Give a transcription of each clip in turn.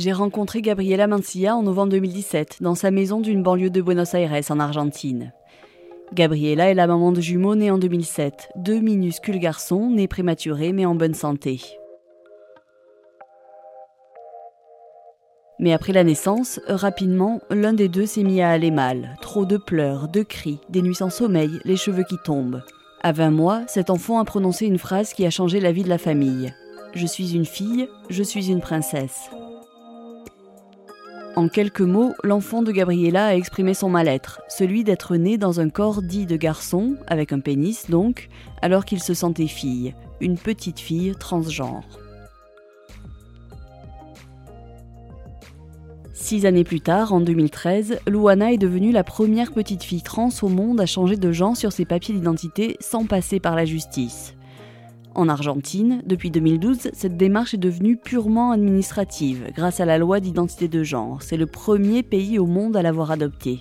J'ai rencontré Gabriela Mancia en novembre 2017 dans sa maison d'une banlieue de Buenos Aires en Argentine. Gabriela est la maman de jumeaux nés en 2007, deux minuscules garçons nés prématurés mais en bonne santé. Mais après la naissance, rapidement, l'un des deux s'est mis à aller mal. Trop de pleurs, de cris, des nuits sans sommeil, les cheveux qui tombent. À 20 mois, cet enfant a prononcé une phrase qui a changé la vie de la famille. Je suis une fille, je suis une princesse. En quelques mots, l'enfant de Gabriella a exprimé son mal-être, celui d'être né dans un corps dit de garçon, avec un pénis donc, alors qu'il se sentait fille, une petite fille transgenre. Six années plus tard, en 2013, Luana est devenue la première petite fille trans au monde à changer de genre sur ses papiers d'identité sans passer par la justice. En Argentine, depuis 2012, cette démarche est devenue purement administrative grâce à la loi d'identité de genre. C'est le premier pays au monde à l'avoir adoptée.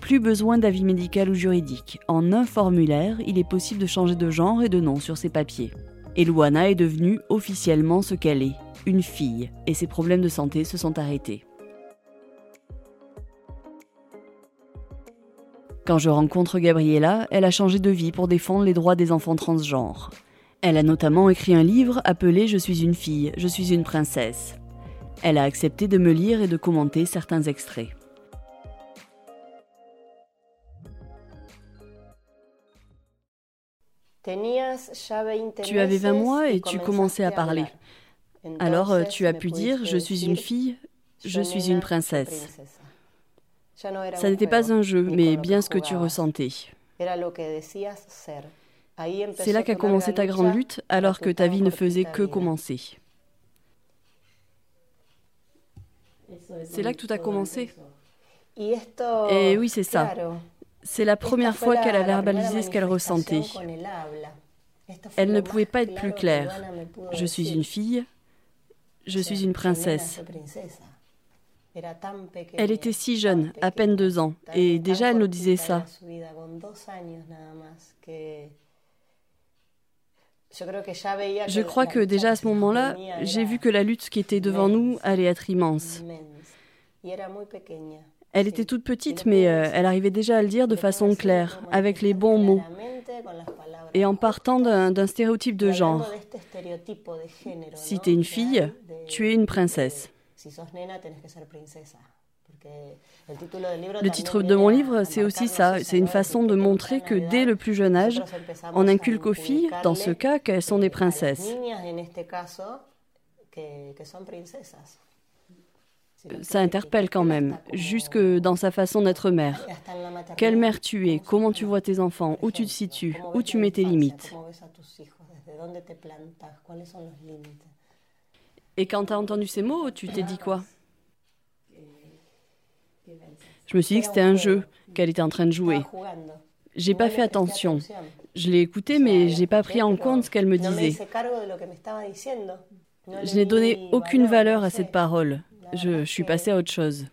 Plus besoin d'avis médical ou juridique. En un formulaire, il est possible de changer de genre et de nom sur ses papiers. Et est devenue officiellement ce qu'elle est, une fille, et ses problèmes de santé se sont arrêtés. Quand je rencontre Gabriella, elle a changé de vie pour défendre les droits des enfants transgenres. Elle a notamment écrit un livre appelé Je suis une fille, je suis une princesse. Elle a accepté de me lire et de commenter certains extraits. Tu avais 20 mois et tu commençais à parler. Alors euh, tu as pu dire Je suis une fille, je suis une princesse. Ça n'était pas un jeu, mais bien ce que tu ressentais. C'est là qu'a commencé ta grande lutte, alors que ta vie ne faisait que commencer. C'est là que tout a commencé. Et oui, c'est ça. C'est la première fois qu'elle a verbalisé ce qu'elle ressentait. Elle ne pouvait pas être plus claire. Je suis une fille, je suis une princesse. Elle était si jeune, à peine deux ans, et déjà elle nous disait ça. Je crois que déjà à ce moment-là, j'ai vu que la lutte qui était devant nous allait être immense. Elle était toute petite, mais euh, elle arrivait déjà à le dire de façon claire, avec les bons mots, et en partant d'un stéréotype de genre. Si tu es une fille, tu es une princesse. Le titre de mon livre, c'est aussi ça. C'est une façon de montrer que dès le plus jeune âge, on inculque aux filles, dans ce cas, qu'elles sont des princesses. Ça interpelle quand même, jusque dans sa façon d'être mère. Quelle mère tu es? Comment tu vois tes enfants? Où tu te situes? Où tu mets tes limites? Et quand tu as entendu ces mots, tu t'es dit quoi? Je me suis dit que c'était un jeu qu'elle était en train de jouer. J'ai pas fait attention. Je l'ai écouté, mais j'ai pas pris en compte ce qu'elle me disait. Je n'ai donné aucune valeur à cette parole. Je, suis passée à autre chose.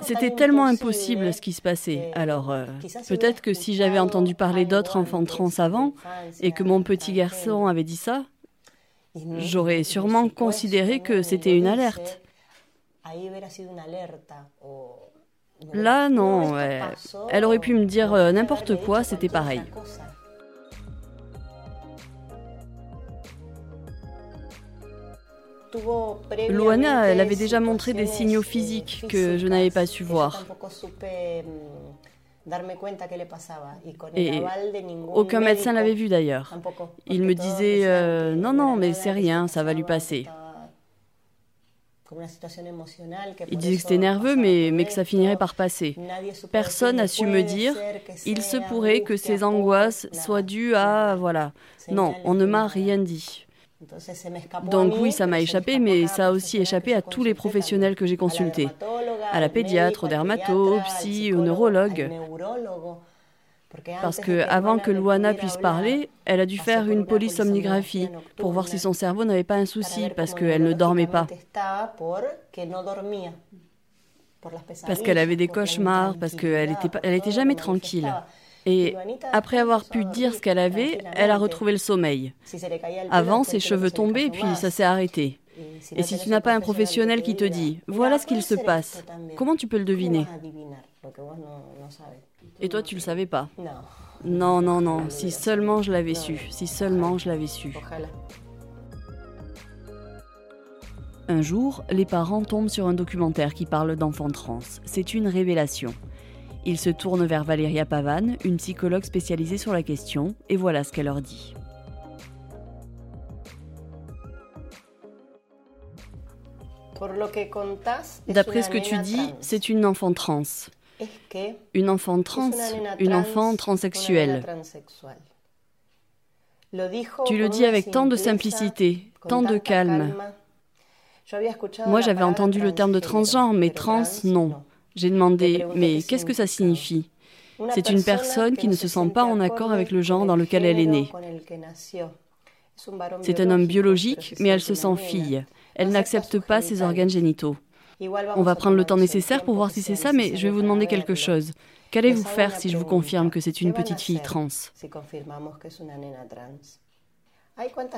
C'était tellement impossible ce qui se passait. Alors, euh, peut-être que si j'avais entendu parler d'autres enfants trans avant et que mon petit garçon avait dit ça, J'aurais sûrement considéré que c'était une alerte. Là, non, elle aurait pu me dire euh, n'importe quoi, c'était pareil. Luana, elle avait déjà montré des signaux physiques que je n'avais pas su voir. Et aucun médecin l'avait vu d'ailleurs. Il me disait euh, non, non, mais c'est rien, ça va lui passer. Il disait que c'était nerveux, mais, mais que ça finirait par passer. Personne n'a su me dire, il se pourrait que ces angoisses soient dues à... Voilà. Non, on ne m'a rien dit. Donc oui, ça m'a échappé, mais ça a aussi échappé à tous les professionnels que j'ai consultés, à la pédiatre, au dermato, au psy, au neurologue. Parce que avant que Luana puisse parler, elle a dû faire une polysomnographie pour voir si son cerveau n'avait pas un souci parce qu'elle ne dormait pas. Parce qu'elle avait des cauchemars, parce qu'elle n'était elle était jamais tranquille. Et après avoir pu dire ce qu'elle avait, elle a retrouvé le sommeil. Avant, ses cheveux tombaient, puis ça s'est arrêté. Et si tu n'as pas un professionnel qui te dit, voilà ce qu'il se passe, comment tu peux le deviner? Et toi, tu ne le savais pas? Non, non, non, si seulement je l'avais su, si seulement je l'avais su. Un jour, les parents tombent sur un documentaire qui parle d'enfants trans. C'est une révélation. Ils se tournent vers Valéria Pavan, une psychologue spécialisée sur la question, et voilà ce qu'elle leur dit. D'après ce que tu dis, c'est une enfant trans. Une enfant trans, une enfant transsexuelle. Tu le dis avec tant de simplicité, tant de calme. Moi, j'avais entendu le terme de transgenre, mais trans, non. J'ai demandé, mais qu'est-ce que ça signifie C'est une personne qui ne se sent pas en accord avec le genre dans lequel elle est née. C'est un homme biologique, mais elle se sent fille. Elle n'accepte pas ses organes génitaux. On va prendre le temps nécessaire pour voir si c'est ça, mais je vais vous demander quelque chose. Qu'allez-vous faire si je vous confirme que c'est une petite fille trans?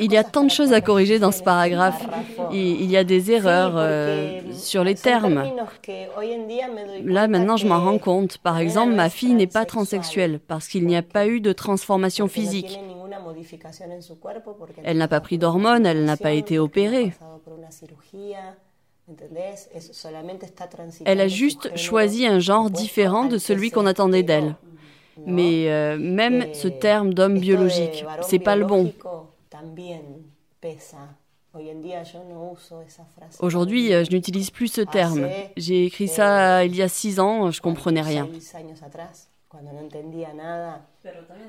Il y a tant de choses à corriger dans ce paragraphe. Il y a des erreurs euh, sur les termes. Là, maintenant, je m'en rends compte. Par exemple, ma fille n'est pas transsexuelle parce qu'il n'y a pas eu de transformation physique. Elle n'a pas pris d'hormones, elle n'a pas été opérée. Elle a juste choisi un genre différent de celui qu'on attendait d'elle. Mais euh, même ce terme d'homme biologique, c'est pas le bon. Aujourd'hui, euh, je n'utilise plus ce terme. J'ai écrit ça il y a six ans, je comprenais rien.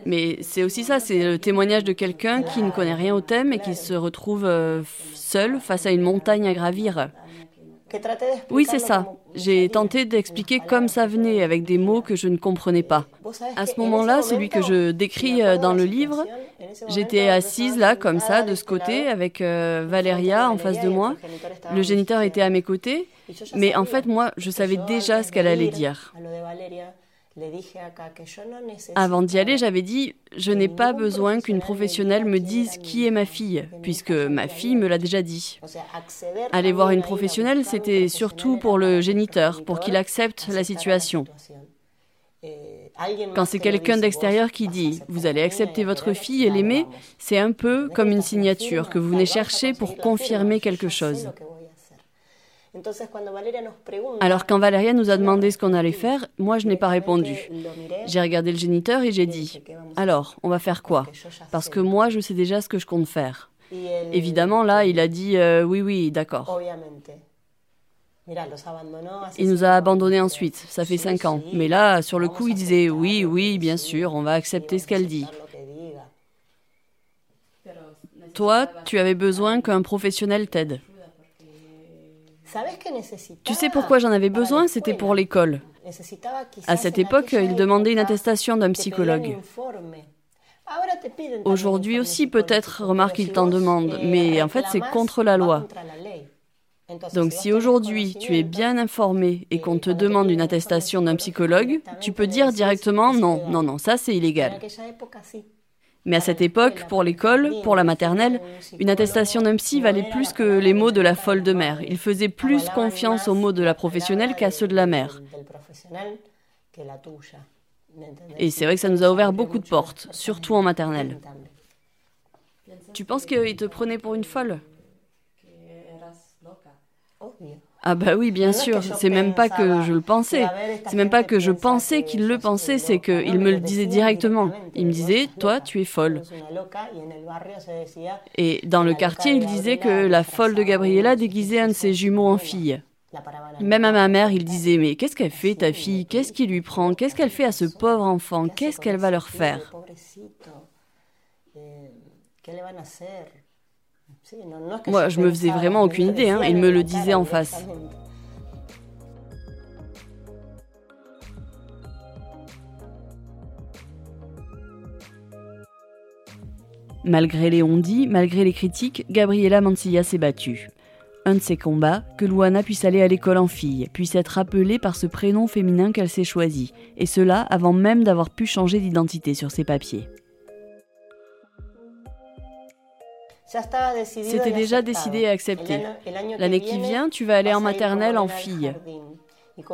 Mais c'est aussi ça, c'est le témoignage de quelqu'un qui ne connaît rien au thème et qui se retrouve euh, seul face à une montagne à gravir. Oui, c'est ça. J'ai tenté d'expliquer comme ça venait, avec des mots que je ne comprenais pas. À ce moment-là, celui que je décris euh, dans le livre, j'étais assise là, comme ça, de ce côté, avec euh, Valéria en face de moi. Le géniteur était à mes côtés, mais en fait, moi, je savais déjà ce qu'elle allait dire. Avant d'y aller, j'avais dit, je n'ai pas besoin qu'une professionnelle me dise qui est ma fille, puisque ma fille me l'a déjà dit. Aller voir une professionnelle, c'était surtout pour le géniteur, pour qu'il accepte la situation. Quand c'est quelqu'un d'extérieur qui dit ⁇ Vous allez accepter votre fille et l'aimer ⁇ c'est un peu comme une signature que vous venez chercher pour confirmer quelque chose. Alors quand Valéria nous a demandé ce qu'on allait faire, moi je n'ai pas répondu. J'ai regardé le géniteur et j'ai dit, alors, on va faire quoi? Parce que moi je sais déjà ce que je compte faire. Évidemment, là, il a dit, euh, oui, oui, d'accord. Il nous a abandonnés ensuite, ça fait cinq ans. Mais là, sur le coup, il disait, oui, oui, bien sûr, on va accepter ce qu'elle dit. Toi, tu avais besoin qu'un professionnel t'aide. Tu sais pourquoi j'en avais besoin? C'était pour l'école. À cette époque, il demandait une attestation d'un psychologue. Aujourd'hui aussi, peut-être, remarque, il t'en demande, mais en fait, c'est contre la loi. Donc si aujourd'hui tu es bien informé et qu'on te demande une attestation d'un psychologue, tu peux dire directement non, non, non, ça c'est illégal. Mais à cette époque, pour l'école, pour la maternelle, une attestation d'un psy valait plus que les mots de la folle de mère. Il faisait plus confiance aux mots de la professionnelle qu'à ceux de la mère. Et c'est vrai que ça nous a ouvert beaucoup de portes, surtout en maternelle. Tu penses qu'il te prenait pour une folle? Ah bah oui, bien sûr. C'est même pas que je le pensais. C'est même pas que je pensais qu'il le pensait, c'est qu'il me le disait directement. Il me disait, toi, tu es folle. Et dans le quartier, il disait que la folle de Gabriela déguisait un de ses jumeaux en fille. Même à ma mère, il disait, mais qu'est-ce qu'elle fait, ta fille? Qu'est-ce qui lui prend? Qu'est-ce qu'elle fait à ce pauvre enfant? Qu'est-ce qu'elle va leur faire? Moi, je me faisais vraiment aucune idée, hein. il me le disait en face. Malgré les ondits, malgré les critiques, Gabriela Mancilla s'est battue. Un de ses combats, que Luana puisse aller à l'école en fille, puisse être appelée par ce prénom féminin qu'elle s'est choisi, et cela avant même d'avoir pu changer d'identité sur ses papiers. C'était déjà décidé et accepté. L'année qui vient, tu vas aller en maternelle en fille.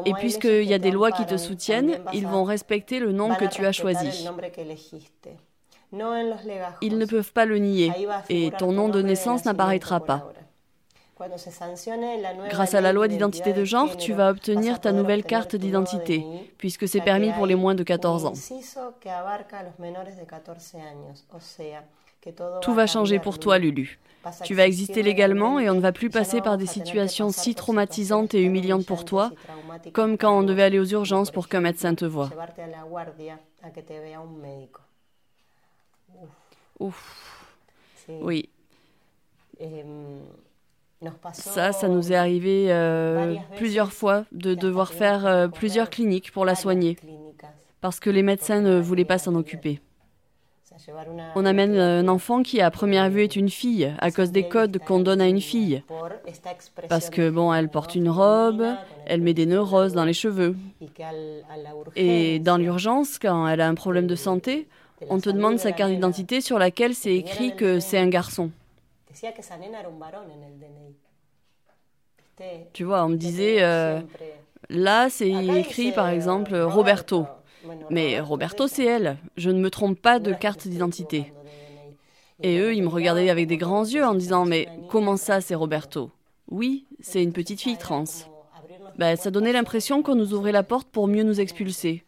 Et puisqu'il y a des lois qui te soutiennent, ils vont respecter le nom que tu as choisi. Ils ne peuvent pas le nier et ton nom de naissance n'apparaîtra pas. Grâce à la loi d'identité de genre, tu vas obtenir ta nouvelle carte d'identité, puisque c'est permis pour les moins de 14 ans. Tout va changer pour toi, Lulu. Tu vas exister légalement et on ne va plus passer par des situations si traumatisantes et humiliantes pour toi, comme quand on devait aller aux urgences pour qu'un médecin te voie. Ouf. Oui. Ça, ça nous est arrivé euh, plusieurs fois de devoir faire euh, plusieurs cliniques pour la soigner, parce que les médecins ne voulaient pas s'en occuper. On amène un enfant qui à première vue est une fille à cause des codes qu'on donne à une fille. Parce que bon, elle porte une robe, elle met des nœuds roses dans les cheveux. Et dans l'urgence, quand elle a un problème de santé, on te demande sa carte d'identité sur laquelle c'est écrit que c'est un garçon. Tu vois, on me disait, euh, là c'est écrit par exemple Roberto. Mais Roberto, c'est elle. Je ne me trompe pas de carte d'identité. Et eux, ils me regardaient avec des grands yeux en disant Mais comment ça, c'est Roberto? Oui, c'est une petite fille trans. Ben, ça donnait l'impression qu'on nous ouvrait la porte pour mieux nous expulser.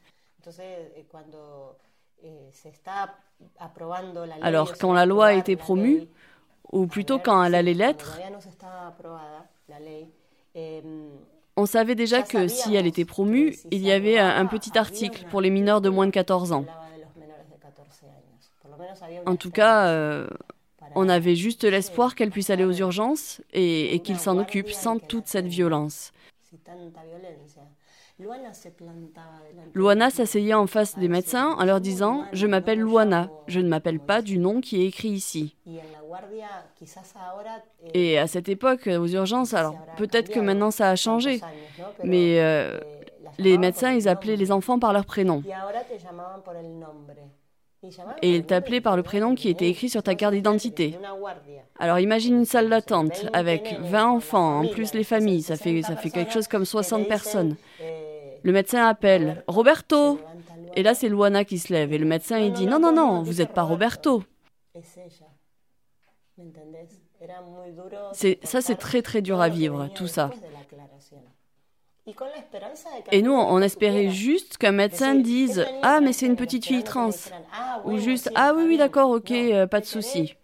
Alors, quand la loi a été promue, ou plutôt quand elle allait l'être, on savait déjà que si elle était promue, il y avait un, petit article pour les mineurs de moins de 14 ans. En tout cas, euh, on avait juste l'espoir qu'elle puisse aller aux urgences et, et qu'il s'en occupe sans toute cette violence. Luana s'asseyait en face des médecins en leur disant ⁇ Je m'appelle Luana, je ne m'appelle pas du nom qui est écrit ici ⁇ Et à cette époque, aux urgences, alors peut-être que maintenant ça a changé, mais euh, les médecins, ils appelaient les enfants par leur prénom. Et ils t'appelaient par le prénom qui était écrit sur ta carte d'identité. Alors imagine une salle d'attente avec 20 enfants, en plus les familles, ça fait, ça fait quelque chose comme 60 personnes. Le médecin appelle Roberto. Et là, c'est Luana qui se lève. Et le médecin, il dit Non, non, non, vous n'êtes pas Roberto. Ça, c'est très, très dur à vivre, tout ça. Et nous, on espérait juste qu'un médecin dise Ah, mais c'est une petite fille trans. Ou juste Ah, oui, oui, d'accord, ok, euh, pas de souci.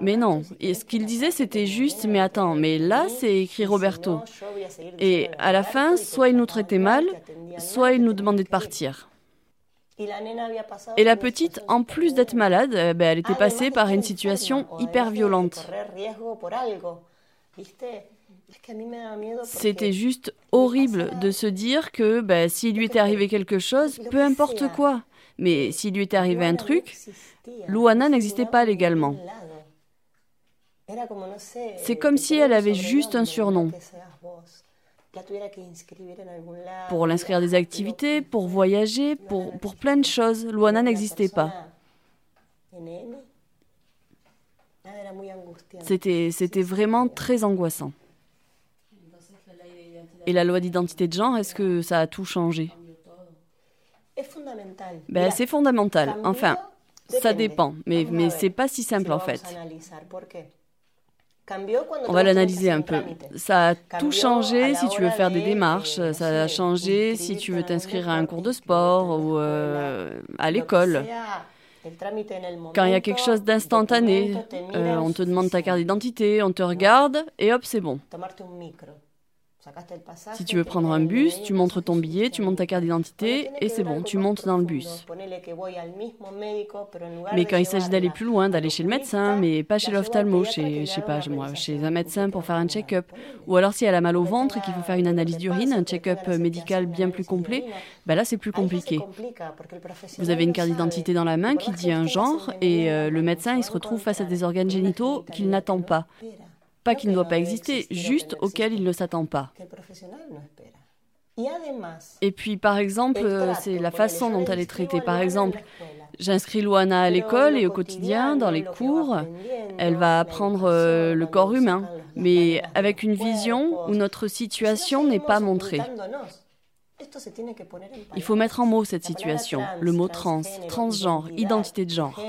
Mais non, et ce qu'il disait c'était juste, mais attends, mais là c'est écrit Roberto. Et à la fin, soit il nous traitait mal, soit il nous demandait de partir. Et la petite, en plus d'être malade, eh ben, elle était passée par une situation hyper violente. C'était juste horrible de se dire que ben, s'il lui était arrivé quelque chose, peu importe quoi, mais s'il lui était arrivé un truc, Luana n'existait pas légalement. C'est comme si elle avait juste un surnom. Pour l'inscrire des activités, pour voyager, pour, pour plein de choses, Luana n'existait pas. C'était, c'était vraiment très angoissant. Et la loi d'identité de genre, est-ce que ça a tout changé? Ben, C'est fondamental. Enfin, ça dépend, mais, mais c'est pas si simple en fait. On va l'analyser un peu. Ça a tout changé si tu veux faire des démarches, ça a changé si tu veux t'inscrire à un cours de sport ou euh, à l'école. Quand il y a quelque chose d'instantané, euh, on te demande ta carte d'identité, on te regarde et hop, c'est bon. Si tu veux prendre un bus, tu montres ton billet, tu montes ta carte d'identité et c'est bon, tu montes dans le bus. Mais quand il s'agit d'aller plus loin, d'aller chez le médecin, mais pas chez l'ophtalmo, chez, je sais pas, moi, chez un médecin pour faire un check-up, ou alors si elle a mal au ventre et qu'il faut faire une analyse d'urine, un check-up médical bien plus complet, ben là c'est plus compliqué. Vous avez une carte d'identité dans la main qui dit un genre et euh, le médecin il se retrouve face à des organes génitaux qu'il n'attend pas. Pas qu'il ne doit pas exister, juste auquel il ne s'attend pas. Et puis, par exemple, c'est la façon dont elle est traitée. Par exemple, j'inscris Luana à l'école et au quotidien, dans les cours, elle va apprendre euh, le corps humain, mais avec une vision où notre situation n'est pas montrée. Il faut mettre en mots cette situation, le mot trans, transgenre, identité de genre.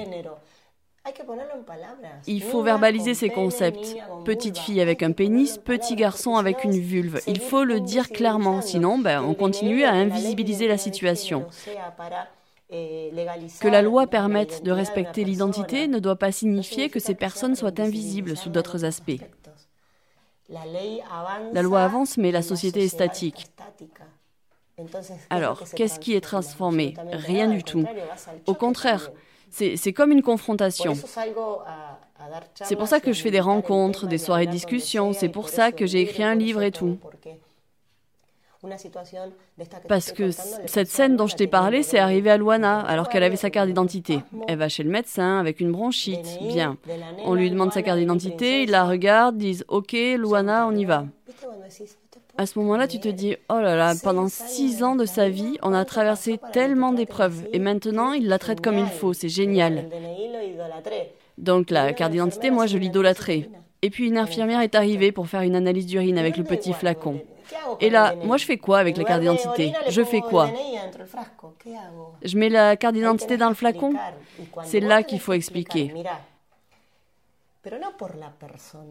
Il faut verbaliser ces concepts. Petite fille avec un pénis, petit garçon avec une vulve. Il faut le dire clairement, sinon ben, on continue à invisibiliser la situation. Que la loi permette de respecter l'identité ne doit pas signifier que ces personnes soient invisibles sous d'autres aspects. La loi avance, mais la société est statique. Alors, qu'est-ce qui est transformé? Rien du tout. Au contraire, c'est comme une confrontation. C'est pour ça que je fais des rencontres, des soirées de discussion, c'est pour ça que j'ai écrit un livre et tout. Parce que cette scène dont je t'ai parlé, c'est arrivé à Luana, alors qu'elle avait sa carte d'identité. Elle va chez le médecin avec une bronchite. Bien. On lui demande sa carte d'identité, il la regarde, disent Ok, Luana, on y va. À ce moment-là, tu te dis, oh là là, pendant six ans de sa vie, on a traversé tellement d'épreuves et maintenant, il la traite comme il faut, c'est génial. Donc la carte d'identité, moi, je l'idolâtrais. Et puis une infirmière est arrivée pour faire une analyse d'urine avec le petit flacon. Et là, moi, je fais quoi avec la carte d'identité? Je fais quoi? Je mets la carte d'identité dans le flacon? C'est là qu'il faut expliquer.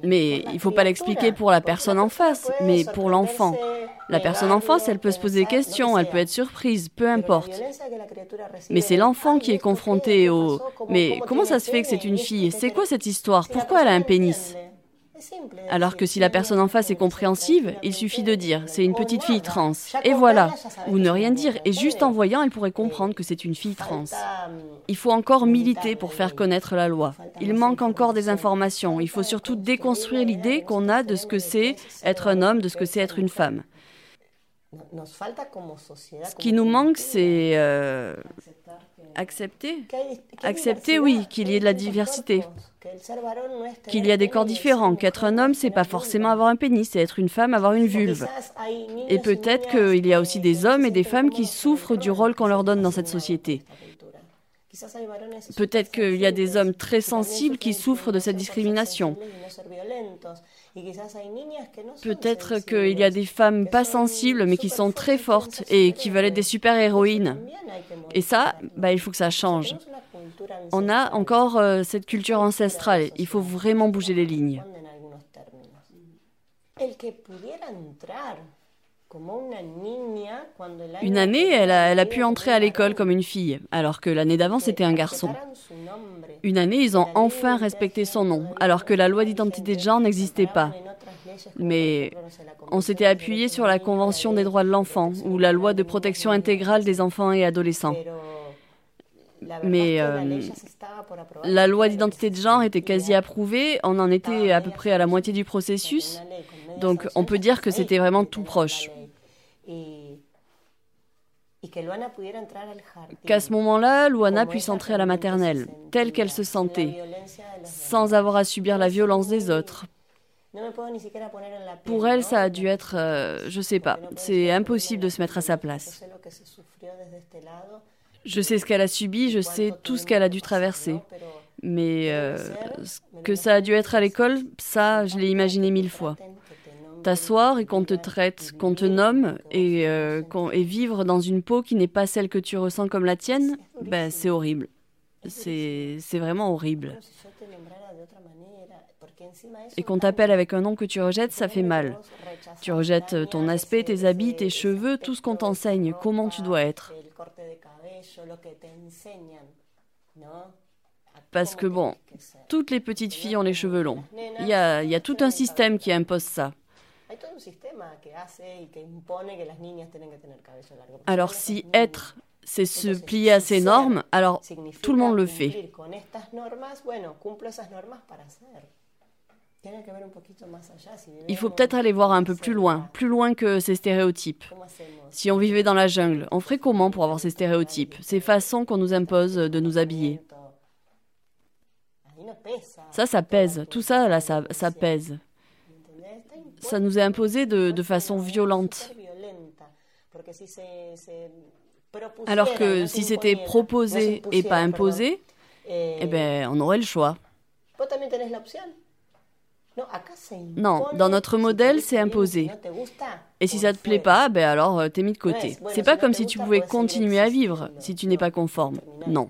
Mais il ne faut pas l'expliquer pour la personne en face, mais pour l'enfant. La personne en face, elle peut se poser des questions, elle peut être surprise, peu importe. Mais c'est l'enfant qui est confronté au ⁇ Mais comment ça se fait que c'est une fille? C'est quoi cette histoire? Pourquoi elle a un pénis ?⁇ alors que si la personne en face est compréhensive, il suffit de dire c'est une petite fille trans. Et voilà. Ou ne rien dire. Et juste en voyant, elle pourrait comprendre que c'est une fille trans. Il faut encore militer pour faire connaître la loi. Il manque encore des informations. Il faut surtout déconstruire l'idée qu'on a de ce que c'est être un homme, de ce que c'est être une femme. Ce qui nous manque, c'est euh, accepter. Accepter, oui, qu'il y ait de la diversité. Qu'il y a des corps différents. Qu'être un homme, c'est pas forcément avoir un pénis, c'est être une femme, avoir une vulve. Et peut-être qu'il y a aussi des hommes et des femmes qui souffrent du rôle qu'on leur donne dans cette société. Peut-être qu'il y a des hommes très sensibles qui souffrent de cette discrimination. Peut-être qu'il y a des femmes pas sensibles mais qui sont très fortes et qui veulent être des super-héroïnes. Et ça, bah, il faut que ça change. On a encore euh, cette culture ancestrale. Il faut vraiment bouger les lignes. Une année, elle a, pu entrer à l'école comme une fille, alors que l'année d'avant, c'était un garçon. Une année, ils ont enfin respecté son nom, alors que la loi d'identité de genre n'existait pas. Mais on s'était appuyé sur la Convention des droits de l'enfant ou la loi de protection intégrale des enfants et adolescents. Mais euh, la loi d'identité de genre était quasi approuvée, on en était à peu près à la moitié du processus, donc on peut dire que c'était vraiment tout proche. Qu'à ce moment-là, Luana puisse entrer à la maternelle, telle qu'elle se sentait, sans avoir à subir la violence des autres. Pour elle, ça a dû être, euh, je sais pas, c'est impossible de se mettre à sa place. Je sais ce qu'elle a subi, je sais tout ce qu'elle a dû traverser. Mais euh, que ça a dû être à l'école, ça, je l'ai imaginé mille fois t'asseoir et qu'on te traite, qu'on te nomme et, euh, et, vivre dans une peau qui n'est pas celle que tu ressens comme la tienne, ben, c'est horrible. C'est vraiment horrible. Et qu'on t'appelle avec un nom que tu rejettes, ça fait mal. Tu rejettes ton aspect, tes habits, tes cheveux, tout ce qu'on t'enseigne, comment tu dois être. Parce que bon, toutes les petites filles ont les cheveux longs. Il y a, y a tout un système qui impose ça. Alors si être, c'est se plier à ces normes, alors tout le monde le fait. Il faut peut-être aller voir un peu plus loin, plus loin que ces stéréotypes. Si on vivait dans la jungle, on ferait comment pour avoir ces stéréotypes, ces façons qu'on nous impose de nous habiller? Ça, ça pèse. Tout ça, là, ça, ça pèse. Ça nous est imposé de, façon violente. Alors que si c'était proposé et pas imposé, eh ben, on aurait le choix. Non, dans notre modèle, c'est imposé. Et si ça te plaît pas, ben alors euh, t'es mis de côté. C'est pas comme si tu pouvais continuer à vivre si tu n'es pas conforme. Non.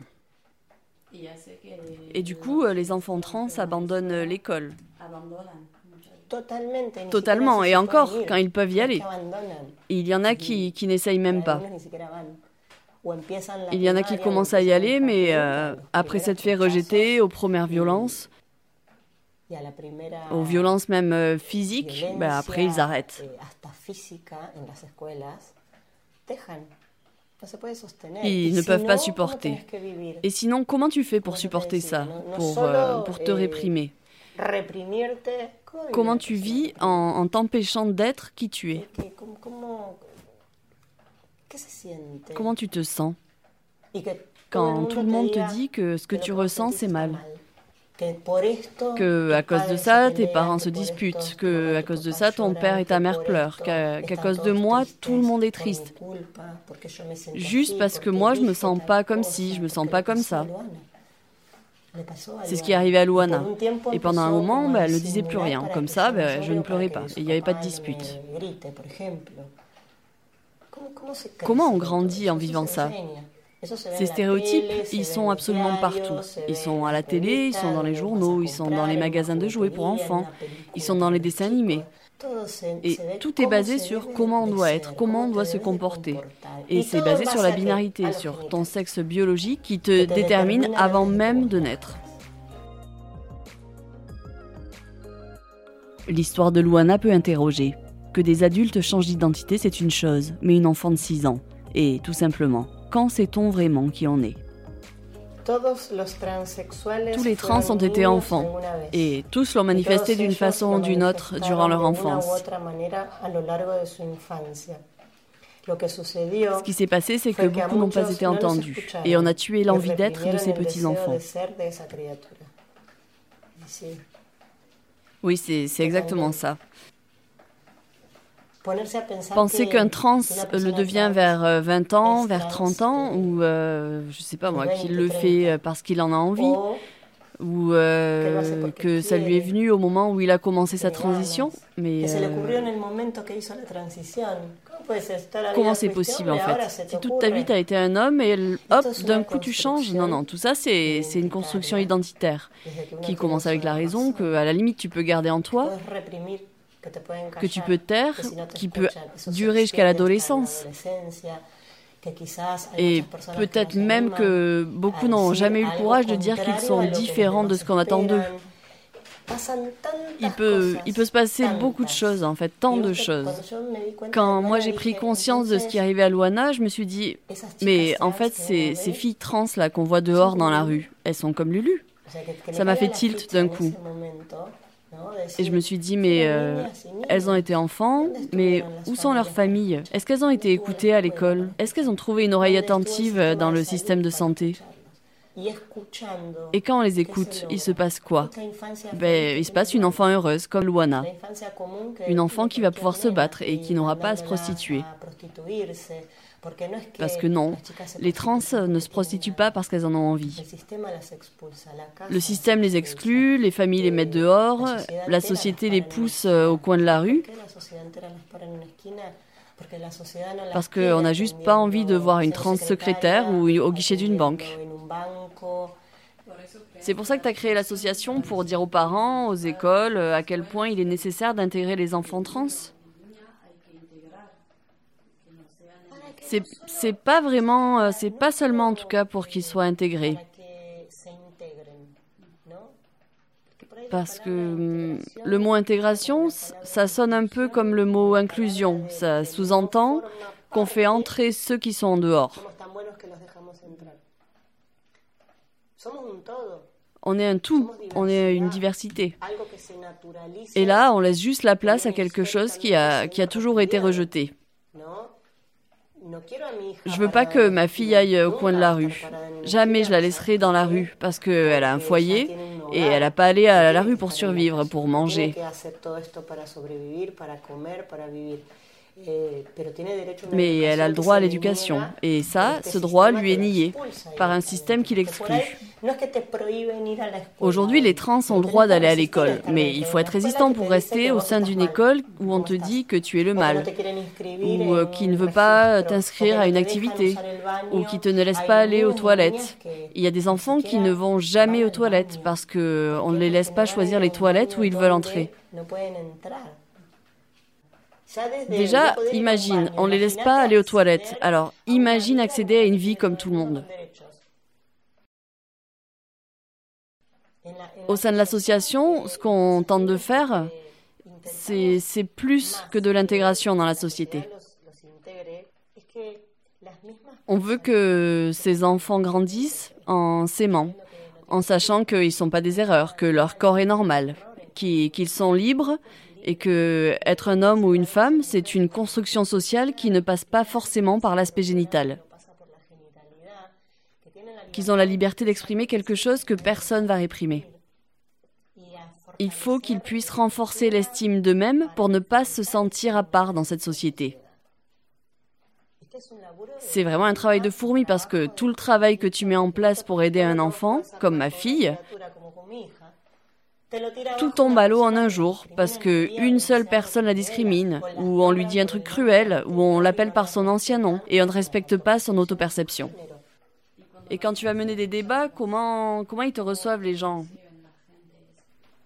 Et du coup, euh, les enfants trans abandonnent l'école. Totalement, et encore, quand ils peuvent y aller. il y en a qui, qui n'essayent même pas. Il y en a qui commencent à y aller, mais euh, après s'être fait rejeter aux premières violences, aux violences même euh, physiques, ben après ils arrêtent. Ils ne peuvent pas supporter? Et sinon, comment tu fais pour supporter ça, pour, euh, pour te réprimer Comment tu vis en, en t'empêchant d'être qui tu es? Comment tu te sens? Quand tout le monde te dit que ce que tu ressens, c'est mal. que à cause de ça, tes parents se disputent, que à cause de ça, ton père et ta mère pleurent, qu'à cause de moi, tout le monde est triste. Juste parce que moi, je me sens pas comme si, je me sens pas comme ça. C'est ce qui est arrivé à Luana. Et pendant un moment, bah, elle ne disait plus rien. Comme ça, bah, je ne pleurais pas. Il n'y avait pas de dispute. Comment on grandit en vivant ça? Ces stéréotypes, ils sont absolument partout. Ils sont à la télé, ils sont dans les journaux, ils sont dans les magasins de jouets pour enfants, ils sont dans les dessins animés. Et tout est basé sur comment on doit être, comment on doit se comporter. Et c'est basé sur la binarité, sur ton sexe biologique qui te détermine avant même de naître. L'histoire de Luana peut interroger. Que des adultes changent d'identité, c'est une chose, mais une enfant de 6 ans. Et tout simplement, quand sait-on vraiment qui en est? Tous les trans ont été enfants. et tous l'ont manifesté d'une façon ou d'une autre durant leur enfance. Ce qui s'est passé, c'est que beaucoup n'ont pas été entendus. et on a tué l'envie d'être de ces petits-enfants. Oui, c'est exactement ça. Penser qu'un trans le devient vers 20 euh, ans, vers 30 ans, ou euh, je sais pas moi, qu'il le fait euh, parce qu'il en a envie, ou que ça lui est venu au moment où il a commencé sa transition. Mais comment c'est possible en fait? Si toute ta vie tu as été un homme et hop, d'un coup tu changes. Non, non, tout ça c'est une construction identitaire qui commence avec la raison que à la limite tu peux garder en toi que tu peux taire, qui peut durer jusqu'à l'adolescence. Et peut-être même que beaucoup n'ont jamais eu le courage de dire qu'ils sont différents de ce qu'on attend d'eux. Il peut, il peut se passer beaucoup de choses, en fait, tant de choses. Quand moi j'ai pris conscience de ce qui arrivait à Luana, je me suis dit, mais en fait, ces, ces filles trans là qu'on voit dehors dans la rue, elles sont comme Lulu. Ça m'a fait tilt d'un coup. Et je me suis dit, mais euh, elles ont été enfants, mais où sont leurs familles? Est-ce qu'elles ont été écoutées à l'école? Est-ce qu'elles ont trouvé une oreille attentive dans le système de santé? Et quand on les écoute, il se passe quoi? Ben, Il se passe une enfant heureuse comme Luana. Une enfant qui va pouvoir se battre et qui n'aura pas à se prostituer. Parce que non, les trans ne se prostituent pas parce qu'elles en ont envie. Le système les exclut, les familles les mettent dehors, la société les pousse euh, au coin de la rue. Parce qu'on n'a juste pas envie de voir une trans secrétaire ou au guichet d'une banque. C'est pour ça que tu as créé l'association pour dire aux parents, aux écoles, euh, à quel point il est nécessaire d'intégrer les enfants trans c'est pas vraiment, euh, c'est pas seulement en tout cas pour qu'ils soient intégrés. Parce que hum, le mot intégration, ça sonne un peu comme le mot inclusion. Ça sous-entend qu'on fait entrer ceux qui sont en dehors. On est un tout, on est une diversité. Et là, on laisse juste la place à quelque chose qui a, qui a toujours été rejeté. Je veux pas que ma fille aille au coin de la rue. Jamais je la laisserai dans la rue parce qu'elle a un foyer Et elle n'a pas allé à la rue pour survivre, pour manger. Mais elle a le droit à l'éducation. Et ça, ce droit lui est nié par un système qui l'exclut. Aujourd'hui, les trans ont le droit d'aller à l'école, mais il faut être résistant pour rester au sein d'une école où on te dit que tu es le mal, ou euh, qui ne veut pas t'inscrire à une activité, ou qui te ne laisse pas aller aux toilettes. Il y a des enfants qui ne vont jamais aux toilettes parce qu'on ne les laisse pas choisir les toilettes où ils veulent entrer. Déjà, imagine, on ne les laisse pas aller aux toilettes. Alors, imagine accéder à une vie comme tout le monde. Au sein de l'association, ce qu'on tente de faire, c'est plus que de l'intégration dans la société. On veut que ces enfants grandissent en s'aimant, en sachant qu'ils ne sont pas des erreurs, que leur corps est normal, qu'ils sont libres et que être un homme ou une femme, c'est une construction sociale qui ne passe pas forcément par l'aspect génital. Qu'ils ont la liberté d'exprimer quelque chose que personne va réprimer. Il faut qu'ils puissent renforcer l'estime d'eux-mêmes pour ne pas se sentir à part dans cette société. C'est vraiment un travail de fourmi parce que tout le travail que tu mets en place pour aider un enfant, comme ma fille, tout tombe à l'eau en un jour parce que une seule personne la discrimine, ou on lui dit un truc cruel, ou on l'appelle par son ancien nom, et on ne respecte pas son autoperception. Et quand tu vas mener des débats, comment, comment ils te reçoivent les gens?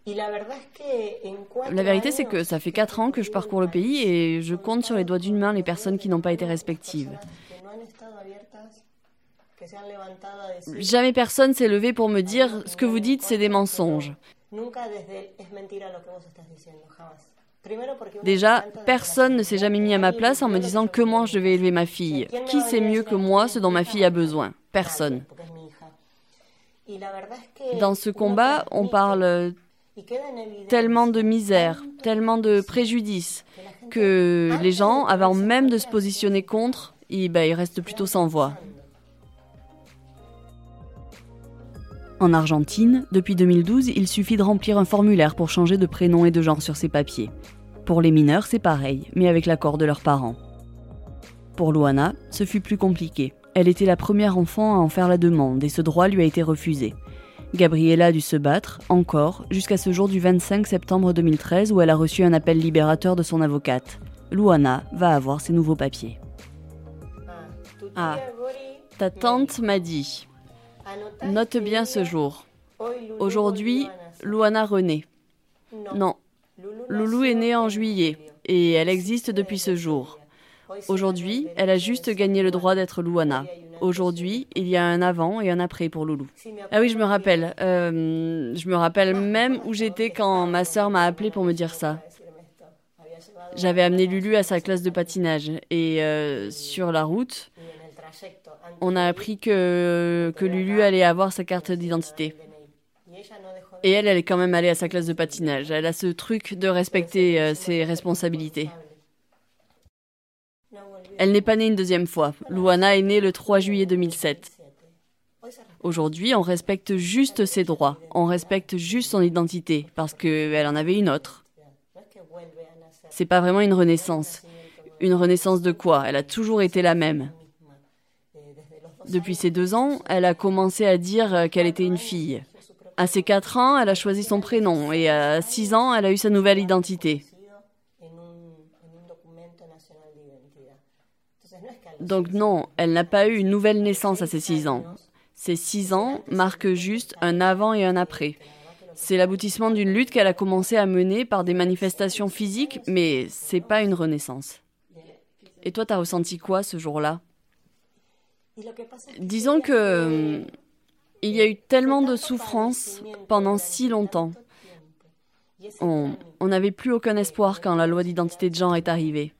La vérité, c'est que ça fait quatre ans que je parcours le pays et je compte sur les doigts d'une main les personnes qui n'ont pas été respectives. Jamais personne s'est levé pour me dire ce que vous dites, c'est des mensonges. Déjà, personne ne s'est jamais mis à ma place en me disant comment je vais élever ma fille? Qui sait mieux que moi ce dont ma fille a besoin? Personne. Dans ce combat, on parle tellement de misère, tellement de préjudice, que les gens, avant même de se positionner contre, ils, ben, ils restent plutôt sans voix. En Argentine, depuis 2012, il suffit de remplir un formulaire pour changer de prénom et de genre sur ses papiers. Pour les mineurs, c'est pareil, mais avec l'accord de leurs parents. Pour Luana, ce fut plus compliqué. Elle était la première enfant à en faire la demande et ce droit lui a été refusé. Gabriella a dû se battre, encore, jusqu'à ce jour du 25 septembre 2013 où elle a reçu un appel libérateur de son avocate. Luana va avoir ses nouveaux papiers. Ah, ta tante m'a dit Note bien ce jour. Aujourd'hui, Luana renaît. Non, Loulou est née en juillet et elle existe depuis ce jour. Aujourd'hui, elle a juste gagné le droit d'être Luana. Aujourd'hui, il y a un avant et un après pour Loulou. Ah oui, je me rappelle. Euh, je me rappelle même où j'étais quand ma sœur m'a appelé pour me dire ça. J'avais amené Lulu à sa classe de patinage et euh, sur la route, on a appris que, Lulu allait avoir sa carte d'identité. Et elle, elle est quand même allée à sa classe de patinage. Elle a ce truc de respecter euh, ses responsabilités. Elle n'est pas née une deuxième fois. Luana est née le 3 juillet 2007. Aujourd'hui, on respecte juste ses droits. On respecte juste son identité parce qu'elle en avait une autre. C'est pas vraiment une renaissance. Une renaissance de quoi? Elle a toujours été la même. Depuis ses deux ans, elle a commencé à dire qu'elle était une fille. À ses quatre ans, elle a choisi son prénom et à six ans, elle a eu sa nouvelle identité. Donc non, elle n'a pas eu une nouvelle naissance à ses six ans. Ces six ans marquent juste un avant et un après. C'est l'aboutissement d'une lutte qu'elle a commencé à mener par des manifestations physiques, mais c'est pas une renaissance. Et toi, t'as ressenti quoi ce jour-là? Disons que il y a eu tellement de souffrances pendant si longtemps. On n'avait plus aucun espoir quand la loi d'identité de genre est arrivée.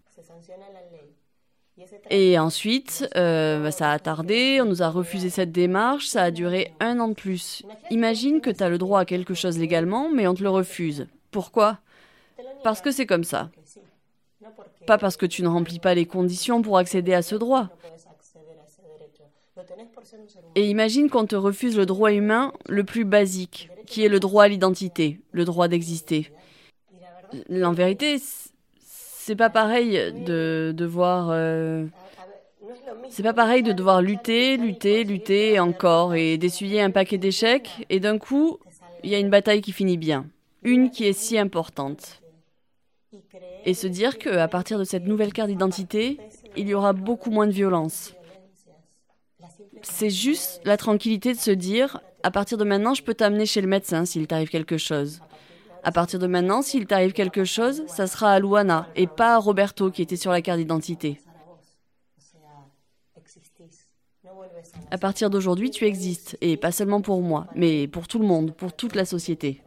Et ensuite, euh, bah, ça a tardé, on nous a refusé cette démarche, ça a duré un an de plus. Imagine que tu as le droit à quelque chose légalement, mais on te le refuse. Pourquoi? Parce que c'est comme ça. Pas parce que tu ne remplis pas les conditions pour accéder à ce droit. Et imagine qu'on te refuse le droit humain le plus basique, qui est le droit à l'identité, le droit d'exister. En vérité, c'est pas pareil de devoir. Euh, c'est pas pareil de devoir lutter, lutter, lutter encore et d'essuyer un paquet d'échecs et d'un coup, il y a une bataille qui finit bien, une qui est si importante. Et se dire qu'à partir de cette nouvelle carte d'identité, il y aura beaucoup moins de violence. C'est juste la tranquillité de se dire, à partir de maintenant, je peux t'amener chez le médecin s'il t'arrive quelque chose. À partir de maintenant, s'il t'arrive quelque chose, ça sera à Luana et pas à Roberto qui était sur la carte d'identité. À partir d'aujourd'hui, tu existes, et pas seulement pour moi, mais pour tout le monde, pour toute la société.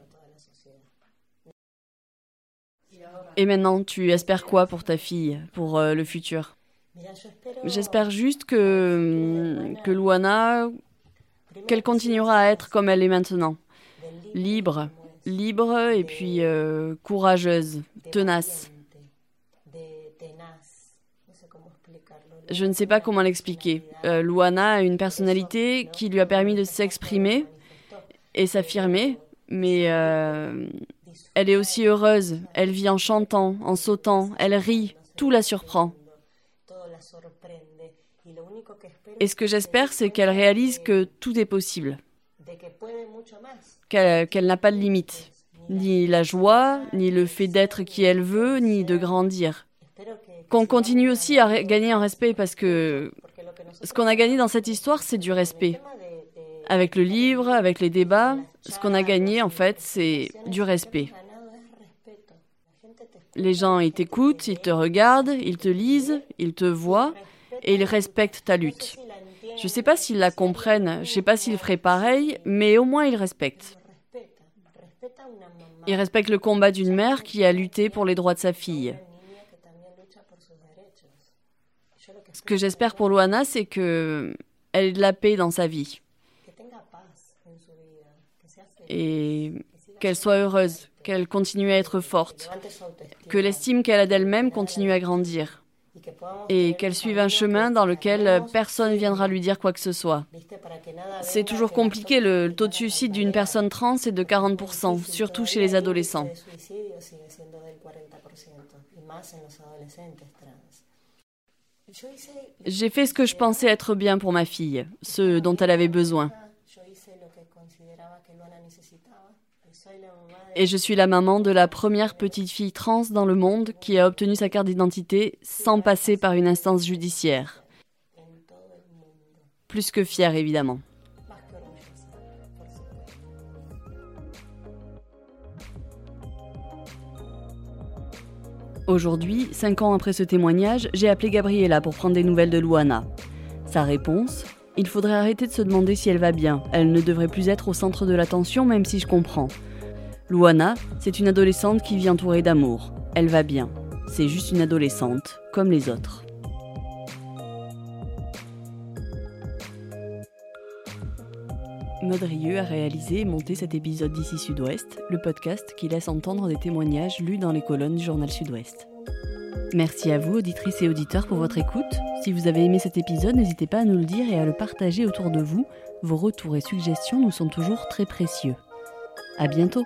Et maintenant, tu espères quoi pour ta fille, pour euh, le futur? J'espère juste que, que Luana, qu'elle continuera à être comme elle est maintenant, libre, libre et puis euh, courageuse, tenace. Je ne sais pas comment l'expliquer. Euh, Luana a une personnalité qui lui a permis de s'exprimer et s'affirmer, mais euh, elle est aussi heureuse. Elle vit en chantant, en sautant, elle rit, tout la surprend. Et ce que j'espère, c'est qu'elle réalise que tout est possible, qu'elle n'a pas de limite, ni la joie, ni le fait d'être qui elle veut, ni de grandir. Qu'on continue aussi à gagner en respect parce que ce qu'on a gagné dans cette histoire, c'est du respect. Avec le livre, avec les débats, ce qu'on a gagné en fait, c'est du respect. Les gens, ils t'écoutent, ils te regardent, ils te lisent, ils te voient et ils respectent ta lutte. Je ne sais pas s'ils la comprennent, je ne sais pas s'ils feraient pareil, mais au moins ils respectent. Ils respectent le combat d'une mère qui a lutté pour les droits de sa fille. Ce que j'espère pour Luana, c'est que elle ait de la paix dans sa vie. Et qu'elle soit heureuse, qu'elle continue à être forte, que l'estime qu'elle a d'elle-même continue à grandir et qu'elle suive un chemin dans lequel personne viendra lui dire quoi que ce soit. C'est toujours compliqué, le taux de suicide d'une personne trans est de 40%, surtout chez les adolescents. J'ai fait ce que je pensais être bien pour ma fille, ce dont elle avait besoin. Et je suis la maman de la première petite fille trans dans le monde qui a obtenu sa carte d'identité sans passer par une instance judiciaire. Plus que fière, évidemment. Aujourd'hui, cinq ans après ce témoignage, j'ai appelé Gabriela pour prendre des nouvelles de Luana. Sa réponse Il faudrait arrêter de se demander si elle va bien. Elle ne devrait plus être au centre de l'attention, même si je comprends. Luana, c'est une adolescente qui vit entourée d'amour. Elle va bien. C'est juste une adolescente, comme les autres. Maud a réalisé et monté cet épisode d'ici Sud-Ouest, le podcast qui laisse entendre des témoignages lus dans les colonnes du journal Sud-Ouest. Merci à vous, auditrices et auditeurs, pour votre écoute. Si vous avez aimé cet épisode, n'hésitez pas à nous le dire et à le partager autour de vous. Vos retours et suggestions nous sont toujours très précieux. À bientôt!